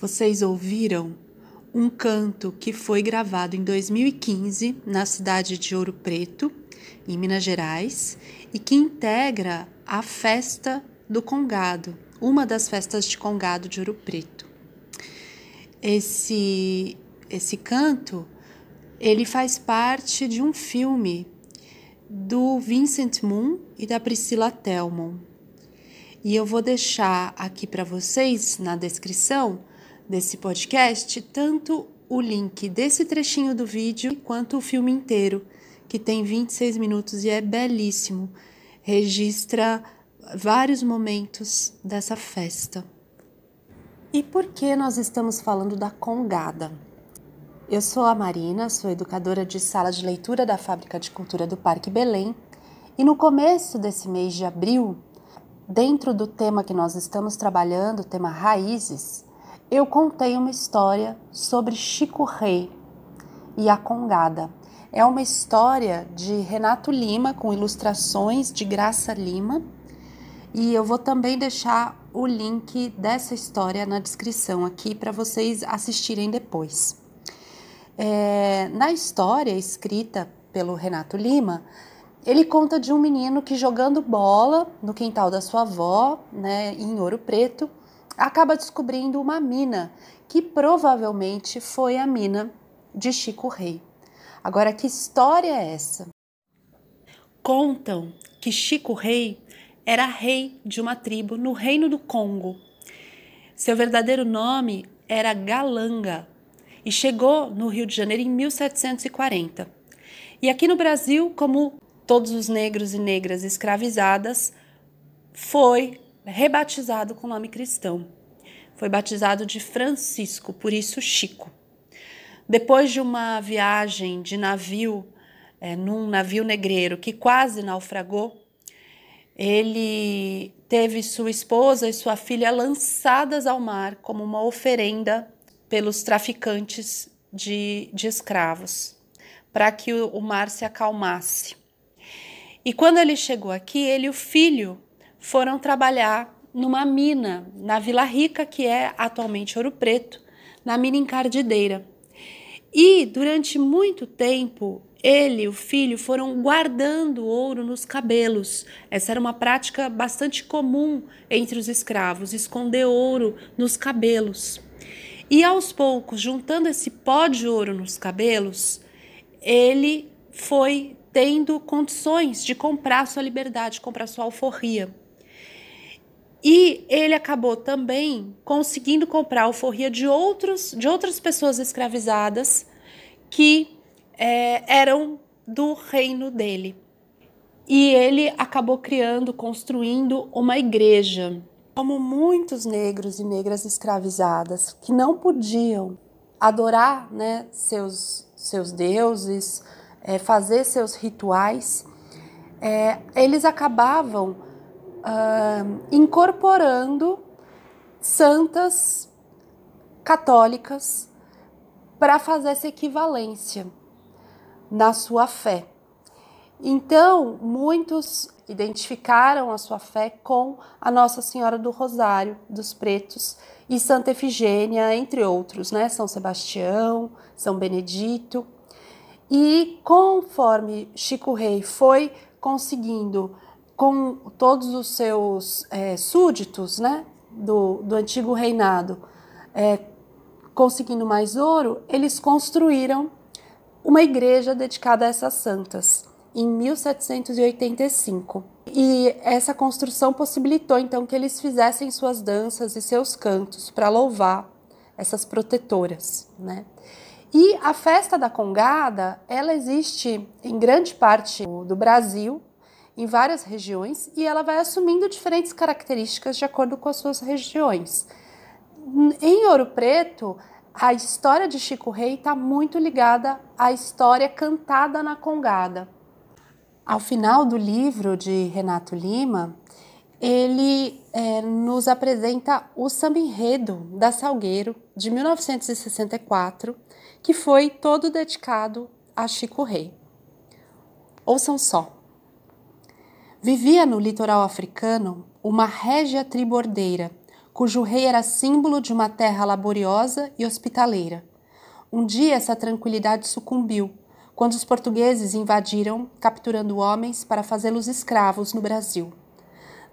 Vocês ouviram um canto que foi gravado em 2015 na cidade de Ouro Preto, em Minas Gerais, e que integra a festa do Congado, uma das festas de Congado de Ouro Preto. Esse esse canto, ele faz parte de um filme do Vincent Moon e da Priscila Telmon. E eu vou deixar aqui para vocês na descrição desse podcast tanto o link desse trechinho do vídeo quanto o filme inteiro, que tem 26 minutos e é belíssimo. Registra vários momentos dessa festa. E por que nós estamos falando da congada? Eu sou a Marina, sou educadora de sala de leitura da Fábrica de Cultura do Parque Belém, e no começo desse mês de abril, dentro do tema que nós estamos trabalhando, o tema Raízes, eu contei uma história sobre Chico Rei e a Congada. É uma história de Renato Lima com ilustrações de Graça Lima e eu vou também deixar o link dessa história na descrição aqui para vocês assistirem depois. É, na história escrita pelo Renato Lima, ele conta de um menino que jogando bola no quintal da sua avó, né, em Ouro Preto, acaba descobrindo uma mina que provavelmente foi a mina de Chico Rei. Agora, que história é essa? Contam que Chico Rei era rei de uma tribo no reino do Congo. Seu verdadeiro nome era Galanga e chegou no Rio de Janeiro em 1740. E aqui no Brasil, como todos os negros e negras escravizadas, foi rebatizado com nome cristão. Foi batizado de Francisco, por isso Chico. Depois de uma viagem de navio, é, num navio negreiro que quase naufragou, ele teve sua esposa e sua filha lançadas ao mar como uma oferenda pelos traficantes de, de escravos, para que o, o mar se acalmasse. E quando ele chegou aqui, ele e o filho foram trabalhar numa mina na Vila Rica, que é atualmente Ouro Preto, na mina encardideira. E durante muito tempo, ele e o filho foram guardando ouro nos cabelos. Essa era uma prática bastante comum entre os escravos, esconder ouro nos cabelos. E aos poucos, juntando esse pó de ouro nos cabelos, ele foi tendo condições de comprar sua liberdade, comprar sua alforria. E ele acabou também conseguindo comprar alforria de, outros, de outras pessoas escravizadas que é, eram do reino dele. E ele acabou criando, construindo uma igreja. Como muitos negros e negras escravizadas que não podiam adorar né, seus, seus deuses, é, fazer seus rituais, é, eles acabavam uh, incorporando santas católicas para fazer essa equivalência na sua fé. Então, muitos identificaram a sua fé com a Nossa Senhora do Rosário dos Pretos e Santa Efigênia, entre outros, né? São Sebastião, São Benedito. E conforme Chico Rei foi conseguindo com todos os seus é, súditos né, do, do antigo reinado, é, conseguindo mais ouro, eles construíram uma igreja dedicada a essas santas em 1785. E essa construção possibilitou então que eles fizessem suas danças e seus cantos para louvar essas protetoras, né? E a festa da Congada, ela existe em grande parte do Brasil, em várias regiões e ela vai assumindo diferentes características de acordo com as suas regiões. Em Ouro Preto, a história de Chico Rei está muito ligada à história cantada na Congada. Ao final do livro de Renato Lima, ele é, nos apresenta o samba enredo da Salgueiro de 1964, que foi todo dedicado a Chico Rei. Ouçam só. Vivia no litoral africano uma régia tribordeira, cujo rei era símbolo de uma terra laboriosa e hospitaleira. Um dia essa tranquilidade sucumbiu quando os portugueses invadiram, capturando homens para fazê-los escravos no Brasil.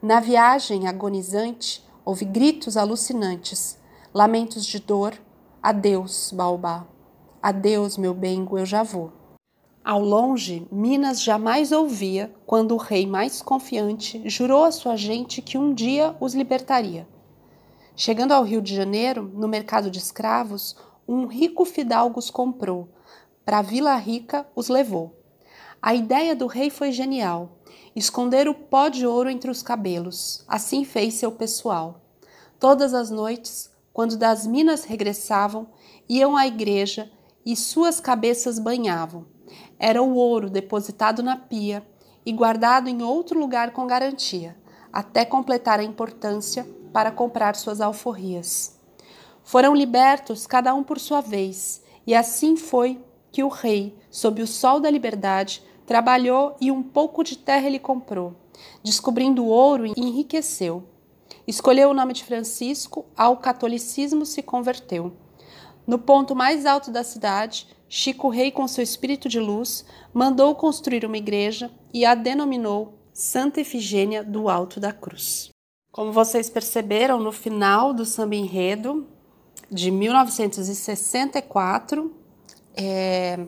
Na viagem agonizante, houve gritos alucinantes, lamentos de dor. Adeus, Baobá. Adeus, meu bengo, eu já vou. Ao longe, Minas jamais ouvia quando o rei mais confiante jurou à sua gente que um dia os libertaria. Chegando ao Rio de Janeiro, no mercado de escravos, um rico fidalgo os comprou. Para Vila Rica os levou. A ideia do rei foi genial: esconder o pó de ouro entre os cabelos. Assim fez seu pessoal. Todas as noites, quando das minas regressavam, iam à igreja e suas cabeças banhavam era o ouro depositado na pia e guardado em outro lugar com garantia, até completar a importância para comprar suas alforrias. Foram libertos cada um por sua vez, e assim foi que o rei, sob o sol da liberdade, trabalhou e um pouco de terra ele comprou. Descobrindo o ouro, enriqueceu. Escolheu o nome de Francisco, ao catolicismo se converteu. No ponto mais alto da cidade, Chico Rei, com seu espírito de luz, mandou construir uma igreja e a denominou Santa Efigênia do Alto da Cruz. Como vocês perceberam, no final do samba enredo de 1964, é,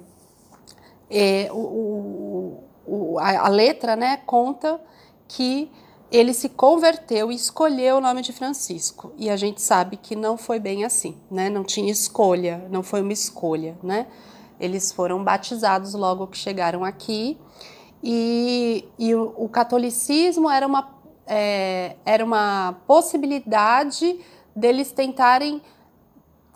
é, o, o, a, a letra né, conta que ele se converteu e escolheu o nome de Francisco. E a gente sabe que não foi bem assim, né? Não tinha escolha, não foi uma escolha, né? Eles foram batizados logo que chegaram aqui. E, e o, o, catolicismo era uma, é, era uma possibilidade deles tentarem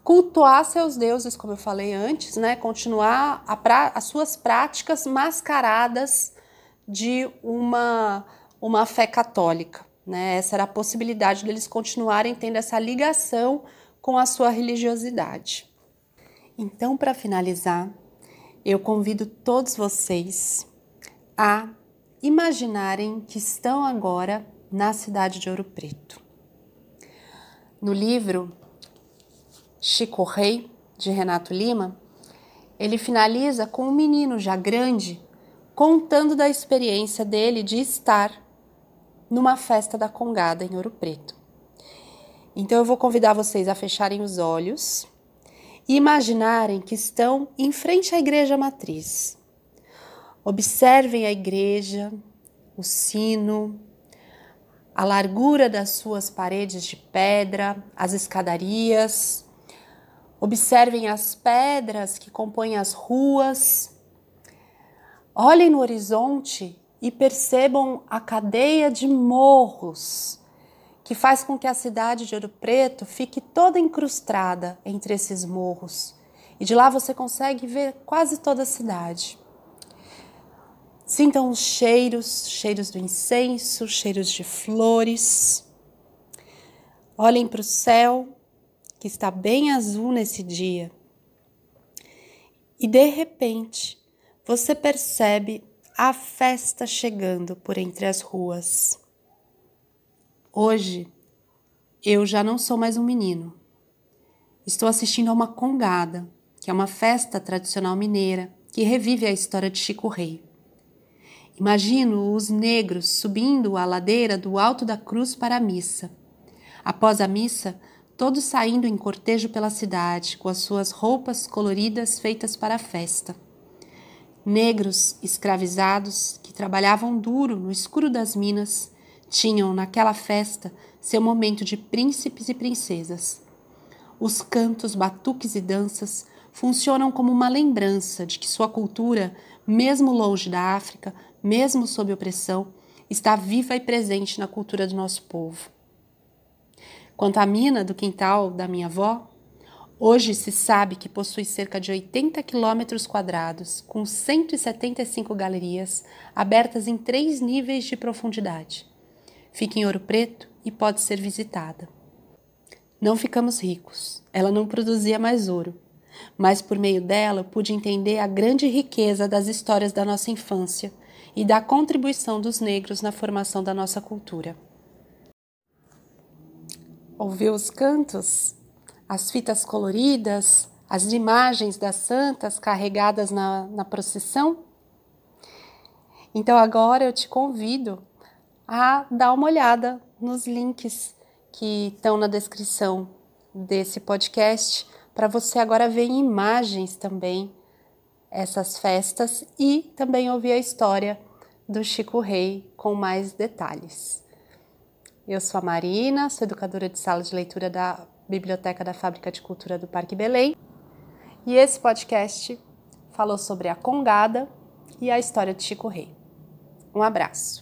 cultuar seus deuses, como eu falei antes, né? Continuar pra, as suas práticas mascaradas de uma uma fé católica. Né? Essa era a possibilidade deles continuarem tendo essa ligação com a sua religiosidade. Então, para finalizar, eu convido todos vocês a imaginarem que estão agora na cidade de Ouro Preto. No livro Chico Rei, de Renato Lima, ele finaliza com um menino já grande contando da experiência dele de estar numa festa da Congada em Ouro Preto. Então eu vou convidar vocês a fecharem os olhos e imaginarem que estão em frente à igreja matriz. Observem a igreja, o sino, a largura das suas paredes de pedra, as escadarias. Observem as pedras que compõem as ruas. Olhem no horizonte e percebam a cadeia de morros que faz com que a cidade de Ouro Preto fique toda incrustada entre esses morros. E de lá você consegue ver quase toda a cidade. Sintam os cheiros, cheiros do incenso, cheiros de flores. Olhem para o céu, que está bem azul nesse dia. E de repente, você percebe a festa chegando por entre as ruas. Hoje eu já não sou mais um menino. Estou assistindo a uma congada, que é uma festa tradicional mineira que revive a história de Chico Rei. Imagino os negros subindo a ladeira do alto da cruz para a missa. Após a missa, todos saindo em cortejo pela cidade com as suas roupas coloridas feitas para a festa. Negros escravizados que trabalhavam duro no escuro das minas tinham naquela festa seu momento de príncipes e princesas. Os cantos, batuques e danças funcionam como uma lembrança de que sua cultura, mesmo longe da África, mesmo sob opressão, está viva e presente na cultura do nosso povo. Quanto à mina do quintal da minha avó, Hoje se sabe que possui cerca de 80 quilômetros quadrados, com 175 galerias abertas em três níveis de profundidade. Fica em Ouro Preto e pode ser visitada. Não ficamos ricos, ela não produzia mais ouro, mas por meio dela pude entender a grande riqueza das histórias da nossa infância e da contribuição dos negros na formação da nossa cultura. ouviu os cantos, as fitas coloridas, as imagens das santas carregadas na, na procissão? Então agora eu te convido a dar uma olhada nos links que estão na descrição desse podcast para você agora ver em imagens também essas festas e também ouvir a história do Chico Rei com mais detalhes. Eu sou a Marina, sou educadora de sala de leitura da Biblioteca da Fábrica de Cultura do Parque Belém e esse podcast falou sobre a Congada e a história de Chico Rei. Um abraço.